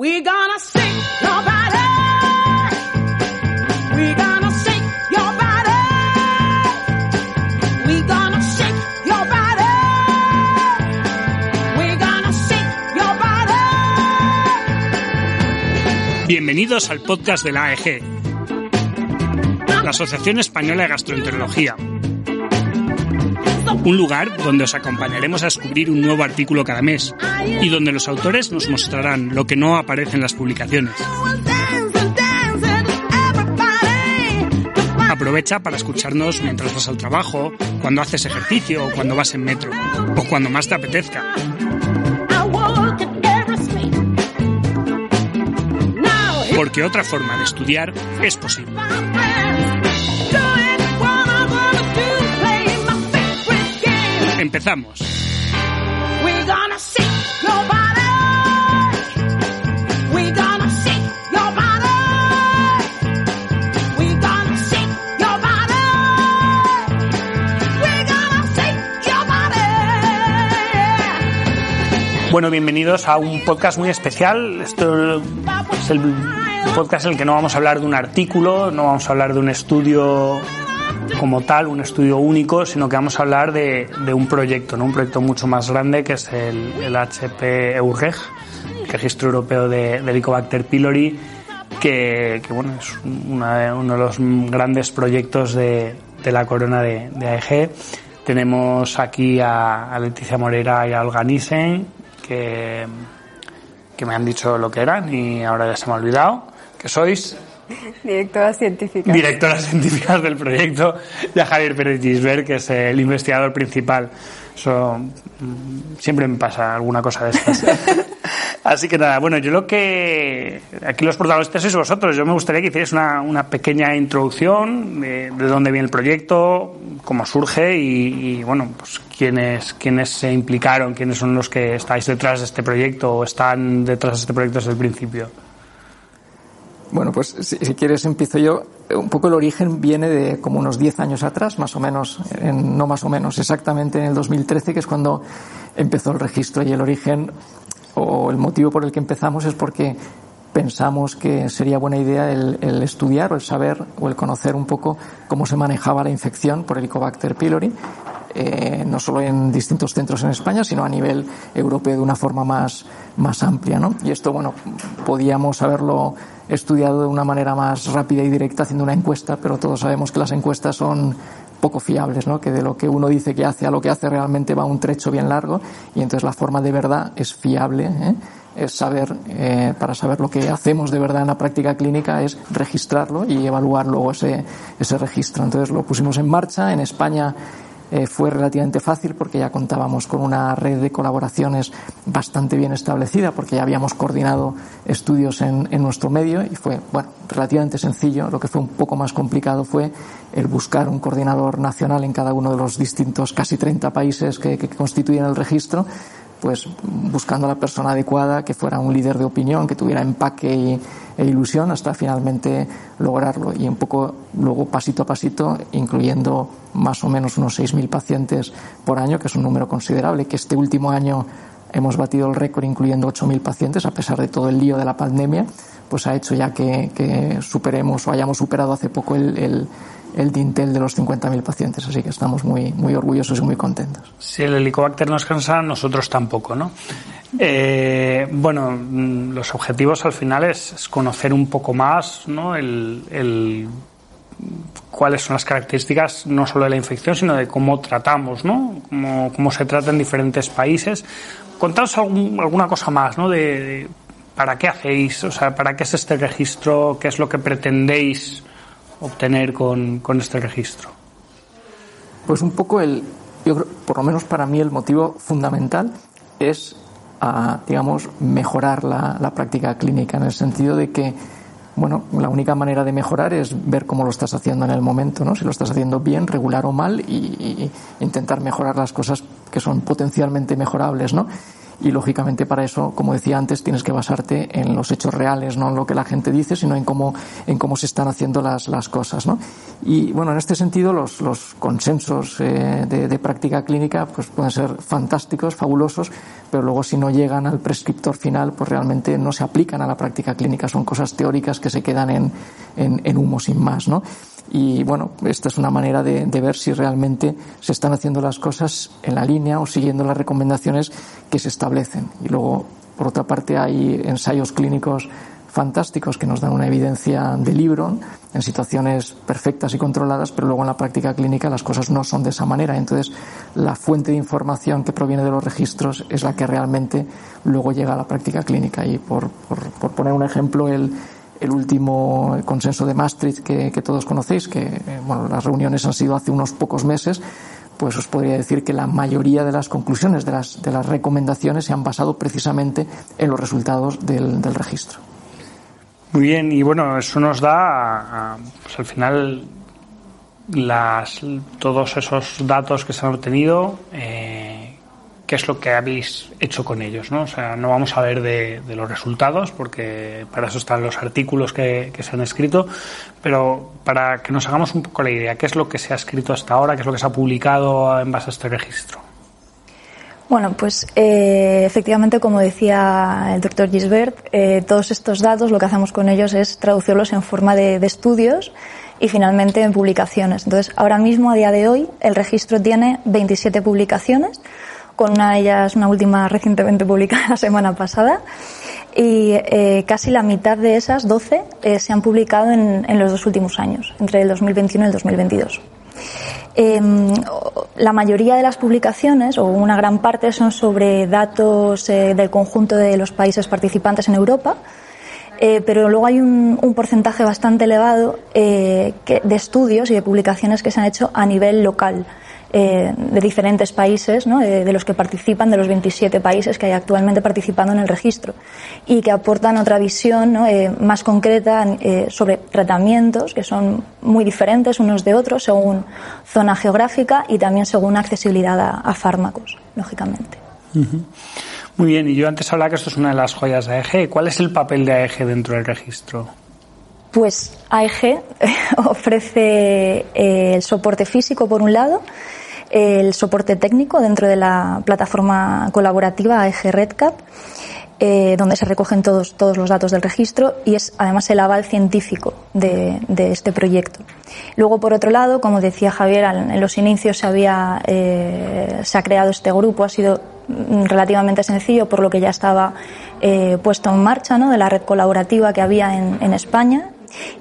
We're gonna sing your body. We're gonna shake your body. We're gonna shake your body. We're gonna shake your body. Bienvenidos al podcast de la AEG, la Asociación Española de Gastroenterología. Un lugar donde os acompañaremos a descubrir un nuevo artículo cada mes y donde los autores nos mostrarán lo que no aparece en las publicaciones. Aprovecha para escucharnos mientras vas al trabajo, cuando haces ejercicio o cuando vas en metro, o cuando más te apetezca. Porque otra forma de estudiar es posible. Empezamos. We're gonna. We're gonna. We're gonna. We're gonna. Bueno, bienvenidos a un podcast muy especial. Esto es el podcast en el que no vamos a hablar de un artículo, no vamos a hablar de un estudio como tal, un estudio único, sino que vamos a hablar de, de un proyecto, ¿no? un proyecto mucho más grande que es el, el HP EUREG, el Registro Europeo de, Helicobacter pylori, que, bueno, es uno de los grandes proyectos de, de la corona de, de AEG. Tenemos aquí a, a Leticia Moreira y a Olga Nissen, que, que me han dicho lo que eran y ahora ya se me ha olvidado. Que sois Directora científica. directoras científicas del proyecto, y a Javier Pérez Gisbert, que es el investigador principal. Eso mm, siempre me pasa alguna cosa de estas. Así que nada, bueno, yo lo que. Aquí los protagonistas sois vosotros. Yo me gustaría que hicierais una, una pequeña introducción de, de dónde viene el proyecto, cómo surge y, y, bueno, pues quiénes, quiénes se implicaron, quiénes son los que estáis detrás de este proyecto o están detrás de este proyecto desde el principio. Bueno, pues si, si quieres empiezo yo. Un poco el origen viene de como unos 10 años atrás, más o menos, en- no más o menos, exactamente en el 2013, que es cuando empezó el registro. Y el origen, o el motivo por el que empezamos, es porque pensamos que sería buena idea el, el estudiar o el saber o el conocer un poco cómo se manejaba la infección por Helicobacter pylori, eh, no solo en distintos centros en España, sino a nivel europeo de una forma más, más amplia. ¿no? Y esto, bueno, podíamos haberlo estudiado de una manera más rápida y directa haciendo una encuesta, pero todos sabemos que las encuestas son poco fiables, ¿no? que de lo que uno dice que hace a lo que hace realmente va un trecho bien largo y entonces la forma de verdad es fiable. ¿eh? es saber, eh, para saber lo que hacemos de verdad en la práctica clínica, es registrarlo y evaluar luego ese, ese registro. Entonces lo pusimos en marcha. En España eh, fue relativamente fácil porque ya contábamos con una red de colaboraciones bastante bien establecida porque ya habíamos coordinado estudios en, en nuestro medio y fue, bueno, relativamente sencillo. Lo que fue un poco más complicado fue el buscar un coordinador nacional en cada uno de los distintos casi 30 países que, que constituyen el registro pues buscando a la persona adecuada, que fuera un líder de opinión, que tuviera empaque y, e ilusión, hasta finalmente lograrlo. Y un poco luego pasito a pasito, incluyendo más o menos unos 6.000 pacientes por año, que es un número considerable, que este último año hemos batido el récord incluyendo 8.000 pacientes, a pesar de todo el lío de la pandemia, pues ha hecho ya que, superemos o hayamos superado hace poco el, el dintel de los 50.000 pacientes. Así que estamos muy, muy orgullosos y muy contentos. Si el helicobacter nos cansa, nosotros tampoco, ¿no? Eh, bueno, mm, los objetivos al final es, conocer un poco más, ¿no? Cuáles son las características no solo de la infección, sino de cómo tratamos, ¿no? Cómo, cómo se trata en diferentes países. Contaos algún- alguna cosa más, ¿no? De para qué hacéis, o sea, para qué es este registro, qué es lo que pretendéis obtener con, con este registro. Pues un poco el, yo creo, por lo menos para mí el motivo fundamental es a, digamos, mejorar la, la práctica clínica, en el sentido de que bueno, la única manera de mejorar es ver cómo lo estás haciendo en el momento, ¿no? Si lo estás haciendo bien, regular o mal y intentar mejorar las cosas que son potencialmente mejorables, ¿no? Y lógicamente para eso, como decía antes, tienes que basarte en los hechos reales, no en lo que la gente dice, sino en cómo, en cómo se están haciendo las, las cosas. ¿no? Y bueno, en este sentido, los, los consensos eh, de, de, práctica clínica pues pueden ser fantásticos, fabulosos, pero luego si no llegan al prescriptor final, pues realmente no se aplican a la práctica clínica, son cosas teóricas que se quedan en, en, en humo sin más. ¿no? Y bueno, esta es una manera de, ver si realmente se están haciendo las cosas en la línea o siguiendo las recomendaciones que se establecen. Y luego, por otra parte, hay ensayos clínicos fantásticos que nos dan una evidencia de libro en situaciones perfectas y controladas, pero luego en la práctica clínica las cosas no son de esa manera. Entonces, la fuente de información que proviene de los registros es la que realmente luego llega a la práctica clínica. Y por, por poner un ejemplo, el, el último consenso de Maastricht que, todos conocéis, que eh, bueno, las reuniones han sido hace unos pocos meses, pues os podría decir que la mayoría de las conclusiones, de las, de las recomendaciones, se han basado precisamente en los resultados del, registro. Muy bien, y bueno, eso nos da, pues al final, las, todos esos datos que se han obtenido. Eh, qué es lo que habéis hecho con ellos, ¿no? O sea, no vamos a ver de, los resultados, porque para eso están los artículos que, se han escrito, pero para que nos hagamos un poco la idea, ¿qué es lo que se ha escrito hasta ahora? ¿Qué es lo que se ha publicado en base a este registro? Bueno, pues eh, efectivamente, como decía el doctor Gisbert, eh, todos estos datos lo que hacemos con ellos es traducirlos en forma de, de estudios y finalmente en publicaciones. Entonces, ahora mismo, a día de hoy, el registro tiene 27 publicaciones, con una de ellas, una última recientemente publicada la semana pasada. Y eh, casi la mitad de esas 12 eh, se han publicado en, en, los dos últimos años, entre el 2021 y el 2022. Eh, la mayoría de las publicaciones, o una gran parte, son sobre datos eh, del conjunto de los países participantes en Europa, eh, pero luego hay un, porcentaje bastante elevado de estudios y de publicaciones que se han hecho a nivel local eh, de diferentes países, ¿no? de, los que participan, de los 27 países que hay actualmente participando en el registro, y que aportan otra visión ¿no? eh, más concreta eh, sobre tratamientos que son muy diferentes unos de otros según zona geográfica y también según accesibilidad a, fármacos, lógicamente. Muy bien, y yo antes hablaba que esto es una de las joyas de AEG. ¿Cuál es el papel de AEG dentro del registro? Pues AEG ofrece eh, el soporte físico por un lado, el soporte técnico dentro de la plataforma colaborativa AEG RedCap, eh, donde se recogen todos, todos los datos del registro y es además el aval científico de, este proyecto. Luego, por otro lado, como decía Javier, en los inicios se, había, eh, se ha creado este grupo, ha sido relativamente sencillo, por lo que ya estaba puesto en marcha, ¿no? de la red colaborativa que había en España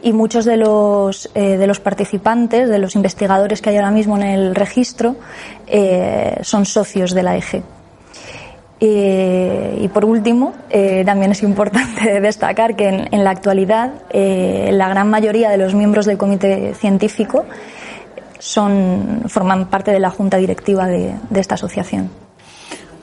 y muchos de los, eh, de los participantes, de los investigadores que hay ahora mismo en el registro, eh, son socios de la EG. Eh, y por último, también es importante destacar que en, la actualidad la gran mayoría de los miembros del comité científico son, forman parte de la junta directiva de esta asociación.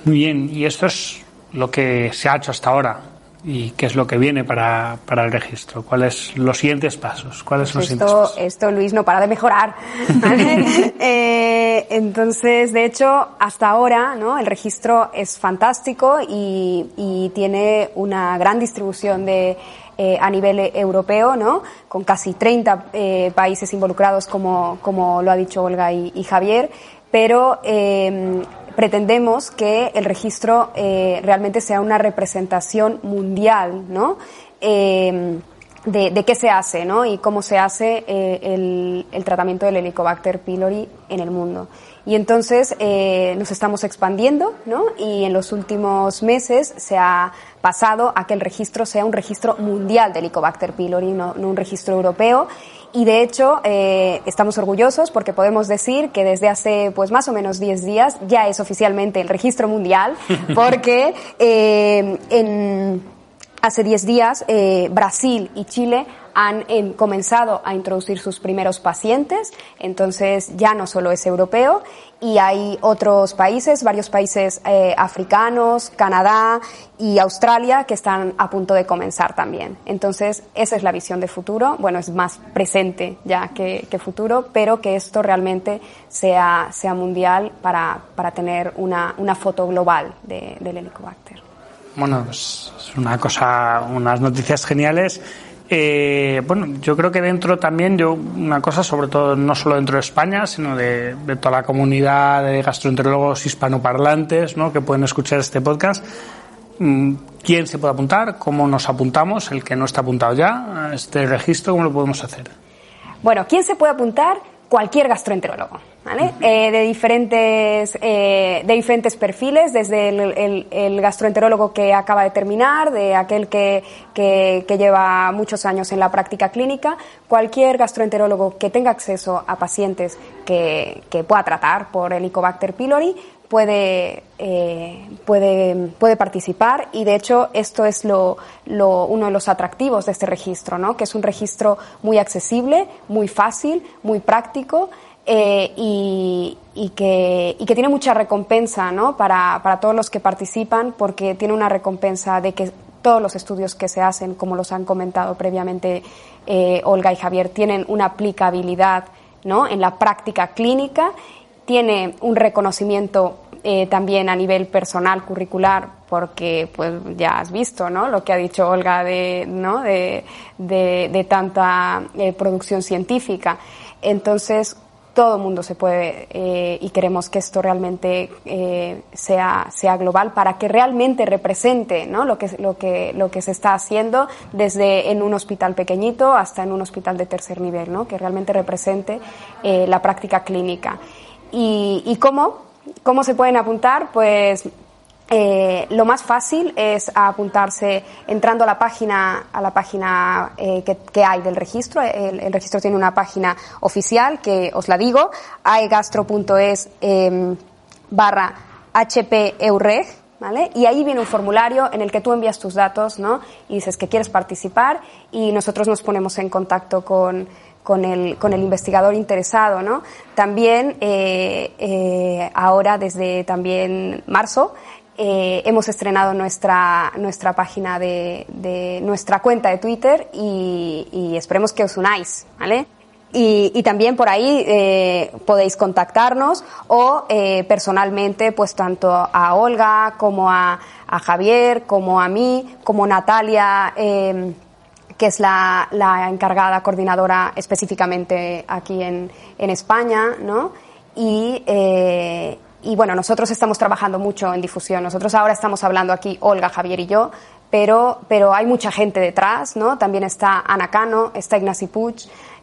Muy bien, y esto es lo que se ha hecho hasta ahora y qué es lo que viene para, para el registro. ¿Cuáles los siguientes pasos? ¿Cuáles pues son esto, los siguientes pasos? Esto, Luis, no para de mejorar. ¿vale? eh, entonces, de hecho, hasta ahora, ¿no? El registro es fantástico y, y tiene una gran distribución de eh, a nivel europeo, ¿no? Con casi 30 eh, países involucrados, como, como lo ha dicho Olga y, y Javier, pero eh, pretendemos que el registro eh, realmente sea una representación mundial, ¿no? Eh, de, de, qué se hace, ¿no? Y cómo se hace eh, el, el, tratamiento del Helicobacter pylori en el mundo. Y entonces eh, nos estamos expandiendo, ¿no? Y en los últimos meses se ha pasado a que el registro sea un registro mundial del Helicobacter pylori, no, no un registro europeo y de hecho eh, estamos orgullosos porque podemos decir que desde hace pues más o menos 10 días ya es oficialmente el registro mundial porque eh, en, hace 10 días eh, Brasil y Chile han em, comenzado a introducir sus primeros pacientes, entonces ya no solo es europeo y hay otros países, varios países eh, africanos, Canadá y Australia que están a punto de comenzar también. Entonces esa es la visión de futuro, bueno, es más presente ya que, futuro, pero que esto realmente sea, sea mundial para, para tener una, una foto global de, del Helicobacter. Bueno, es una cosa, unas noticias geniales. Eh, bueno, yo creo que dentro también, yo una cosa, sobre todo no solo dentro de España, sino de, toda la comunidad de gastroenterólogos hispanoparlantes ¿no? que pueden escuchar este podcast. Mm, ¿Quién se puede apuntar? ¿Cómo nos apuntamos? El que no está apuntado ya este registro, ¿cómo lo podemos hacer? Bueno, ¿quién se puede apuntar? Cualquier gastroenterólogo, ¿vale? Eh, de, diferentes, eh, de diferentes perfiles, desde el, el- el gastroenterólogo que acaba de terminar, de aquel que, que- que lleva muchos años en la práctica clínica, cualquier gastroenterólogo que tenga acceso a pacientes que, que pueda tratar por Helicobacter pylori puede, eh, puede, puede participar y de hecho esto es lo, uno de los atractivos de este registro, ¿no? que es un registro muy accesible, muy fácil, muy práctico eh, y, y que, y que tiene mucha recompensa ¿no? para, para todos los que participan porque tiene una recompensa de que todos los estudios que se hacen, como los han comentado previamente eh, Olga y Javier, tienen una aplicabilidad ¿no? en la práctica clínica tiene un reconocimiento eh, también a nivel personal curricular porque pues ya has visto no lo que ha dicho Olga de no de, de- tanta eh, producción científica entonces todo mundo se puede eh, y queremos que esto realmente sea, sea global para que realmente represente ¿no? lo, que, lo, que, lo que se está haciendo desde en un hospital pequeñito hasta en un hospital de tercer nivel, ¿no? que realmente represente la práctica clínica. ¿Y, y cómo? ¿Cómo se pueden apuntar? Pues eh, lo más fácil es apuntarse entrando a la página, a la página eh, que, hay del registro. El, registro tiene una página oficial que os la digo, aegastro.es eh, barra hpeureg, ¿vale? Y ahí viene un formulario en el que tú envías tus datos, ¿no? Y dices que quieres participar y nosotros nos ponemos en contacto con, con el, con el investigador interesado, ¿no? También eh, eh, ahora desde también marzo eh, hemos estrenado nuestra, nuestra página de, de nuestra cuenta de Twitter y, y esperemos que os unáis, ¿vale? Y, y también por ahí eh, podéis contactarnos o eh, personalmente, pues tanto a Olga como a, a Javier, como a mí, como Natalia, eh, que es la, la encargada coordinadora específicamente aquí en, en España, ¿no? Y, eh, y bueno, nosotros estamos trabajando mucho en difusión. Nosotros ahora estamos hablando aquí, Olga, Javier y yo, pero, pero hay mucha gente detrás, ¿no? También está Ana Cano, está Ignasi Puig,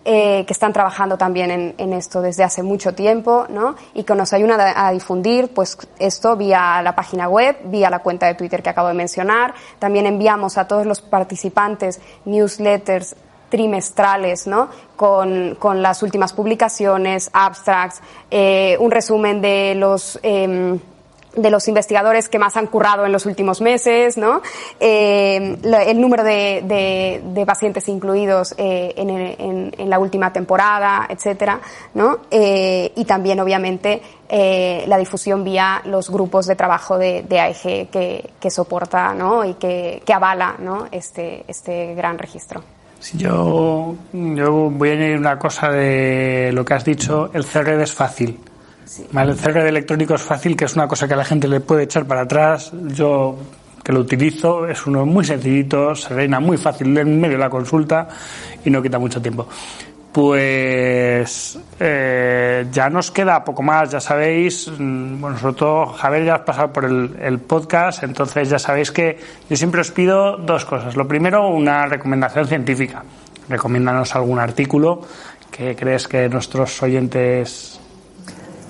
eh, que están trabajando también en, esto desde hace mucho tiempo, ¿no? Y que nos ayudan a, a difundir, pues, esto vía la página web, vía la cuenta de Twitter que acabo de mencionar. También enviamos a todos los participantes newsletters trimestrales, ¿no? Con, con las últimas publicaciones, abstracts, eh, un resumen de los em, de los investigadores que más han currado en los últimos meses, ¿no? Eh, el número de, de- pacientes incluidos eh, en, en- en la última temporada, etcétera, ¿no? Eh, y también, obviamente, eh, la difusión vía los grupos de trabajo de, de AEG que, que soporta, ¿no? Y que, que avala, ¿no? Este, este gran registro. Yo, yo voy a añadir una cosa de lo que has dicho, el CRD es fácil. ¿Vale? El CRD electrónico es fácil, que es una cosa que a la gente le puede echar para atrás. Yo que lo utilizo, es uno muy sencillito, se reina muy fácil en medio de la consulta y no quita mucho tiempo. Pues eh, ya nos queda poco más, ya sabéis, mm, bueno, sobre todo Javier ya has pasado por el, el podcast, entonces ya sabéis que yo siempre os pido dos cosas. Lo primero, una recomendación científica. Recomiéndanos algún artículo que crees que nuestros oyentes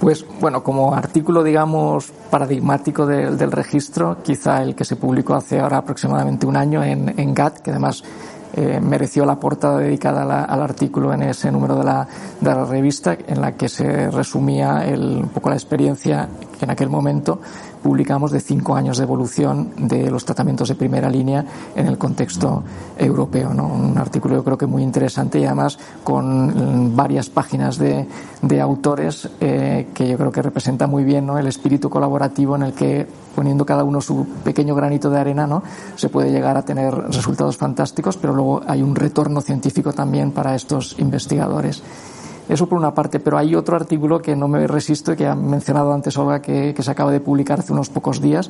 Pues bueno, como artículo, digamos, paradigmático del, del registro, quizá el que se publicó hace ahora aproximadamente un año en, en GATT, que además eh, mereció la portada dedicada al artículo en ese número de la, de la revista, en la que se resumía el- un poco la experiencia que en aquel momento publicamos de cinco años de evolución de los tratamientos de primera línea en el contexto europeo. ¿no? Un artículo yo creo que muy interesante y además con varias páginas de, de autores eh, que yo creo que representa muy bien ¿no? el espíritu colaborativo en el que poniendo cada uno su pequeño granito de arena, ¿no? se puede llegar a tener resultados fantásticos, pero luego hay un retorno científico también para estos investigadores. Eso por una parte, pero hay otro artículo que no me resisto y que ha mencionado antes Olga que, que, se acaba de publicar hace unos pocos días,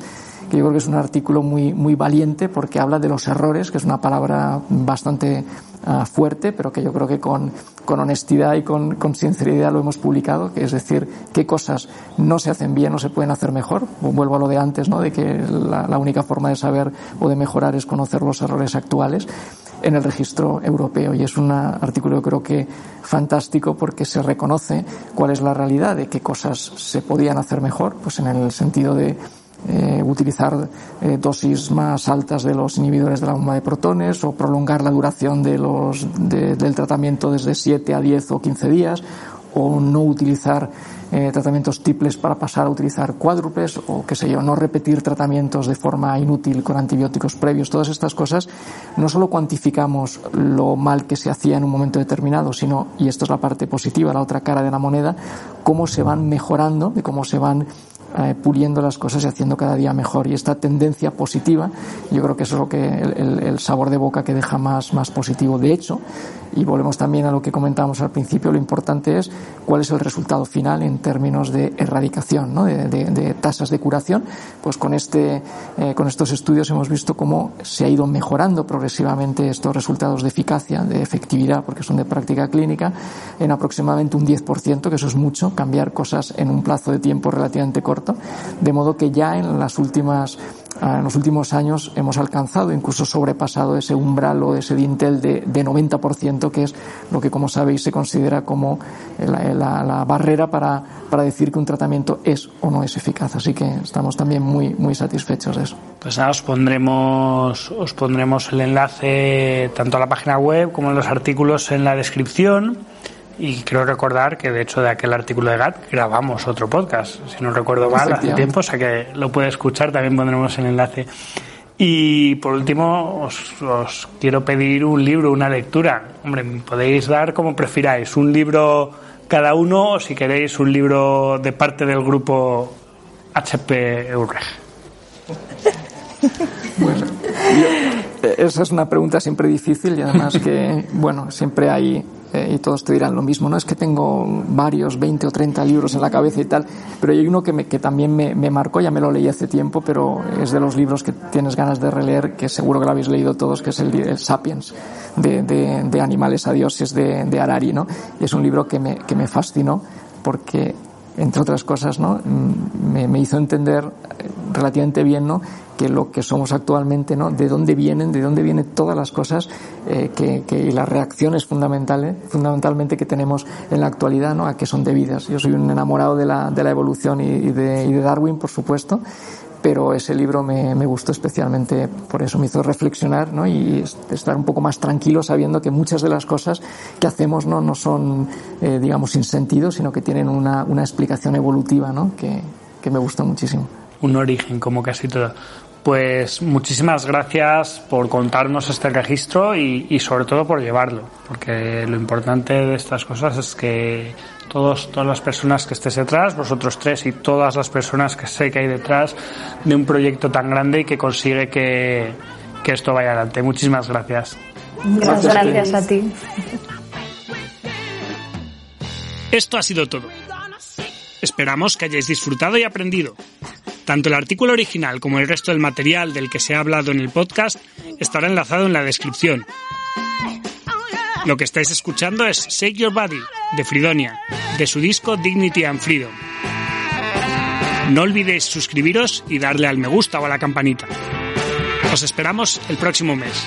que yo creo que es un artículo muy, muy valiente porque habla de los errores, que es una palabra bastante uh, fuerte, pero que yo creo que con, con honestidad y con, con, sinceridad lo hemos publicado, que es decir, qué cosas no se hacen bien o se pueden hacer mejor. Vuelvo a lo de antes, ¿no? de que la única forma de saber o de mejorar es conocer los errores actuales en el registro europeo. Y es un artículo, yo creo que fantástico porque se reconoce cuál es la realidad de qué cosas se podían hacer mejor, pues en el sentido de eh, utilizar eh, dosis más altas de los inhibidores de la bomba de protones o prolongar la duración de los, de, del tratamiento desde 7 a 10 o 15 días o no utilizar eh, tratamientos triples para pasar a utilizar cuádruples o qué sé yo, no repetir tratamientos de forma inútil con antibióticos previos. Todas estas cosas no solo cuantificamos lo mal que se hacía en un momento determinado, sino, y esto es la parte positiva, la otra cara de la moneda, cómo se van mejorando y cómo se van eh, puliendo las cosas y haciendo cada día mejor. Y esta tendencia positiva, yo creo que eso es lo que el, el, sabor de boca que deja más, más positivo. De hecho, y volvemos también a lo que comentábamos al principio, lo importante es cuál es el resultado final en términos de erradicación, ¿no? de, de, de, tasas de curación. Pues con, este, eh, con estos estudios hemos visto cómo se ha ido mejorando progresivamente estos resultados de eficacia, de efectividad, porque son de práctica clínica, en aproximadamente un 10%, que eso es mucho, cambiar cosas en un plazo de tiempo relativamente corto, de modo que ya en las últimas en los últimos años hemos alcanzado, incluso sobrepasado ese umbral o ese dintel de, de 90%, que es lo que, como sabéis, se considera como la, la, la, barrera para, para decir que un tratamiento es o no es eficaz. Así que estamos también muy, muy satisfechos de eso. Pues nada, os pondremos, os pondremos el enlace tanto a la página web como en los artículos en la descripción. Y creo recordar que, de hecho, de aquel artículo de GAT grabamos otro podcast, si no recuerdo mal, hace tiempo, o sea que lo puede escuchar, también pondremos el enlace. Y por último, os, os, quiero pedir un libro, una lectura. Hombre, podéis dar como prefiráis, un libro cada uno o si queréis un libro de parte del grupo HP Eurreg. Bueno, yo, esa es una pregunta siempre difícil y además que, bueno, siempre hay eh, y todos te dirán lo mismo, no es que tengo varios, 20 o 30 libros en la cabeza y tal, pero hay uno que, me, que también me, me, marcó, ya me lo leí hace tiempo, pero es de los libros que tienes ganas de releer, que seguro que lo habéis leído todos, que es el, el Sapiens, de, de, de, Animales a Dioses de, de Harari, ¿no? Y es un libro que me, que me fascinó porque entre otras cosas, ¿no? Me, me, hizo entender relativamente bien, ¿no? Que lo que somos actualmente, ¿no? De dónde vienen, de dónde vienen todas las cosas eh, que, que, y las reacciones fundamentales, fundamentalmente que tenemos en la actualidad, ¿no? A que son debidas. Yo soy un enamorado de la, de la evolución y, de, y de Darwin, por supuesto, pero ese libro me, me, gustó especialmente por eso, me hizo reflexionar ¿no? y estar un poco más tranquilo sabiendo que muchas de las cosas que hacemos no, no son, eh, digamos, sin sentido, sino que tienen una, una explicación evolutiva ¿no? que, que me gustó muchísimo. Un origen, como casi todo. Pues muchísimas gracias por contarnos este registro y, y, sobre todo por llevarlo, porque lo importante de estas cosas es que todos, todas las personas que estés detrás, vosotros tres y todas las personas que sé que hay detrás de un proyecto tan grande y que consigue que, que esto vaya adelante. Muchísimas gracias. Gracias, gracias a ti. Esto ha sido todo. Esperamos que hayáis disfrutado y aprendido. Tanto el artículo original como el resto del material del que se ha hablado en el podcast estará enlazado en la descripción. Lo que estáis escuchando es Shake Your Body de Fridonia, de su disco Dignity and Freedom. No olvidéis suscribiros y darle al me gusta o a la campanita. Os esperamos el próximo mes.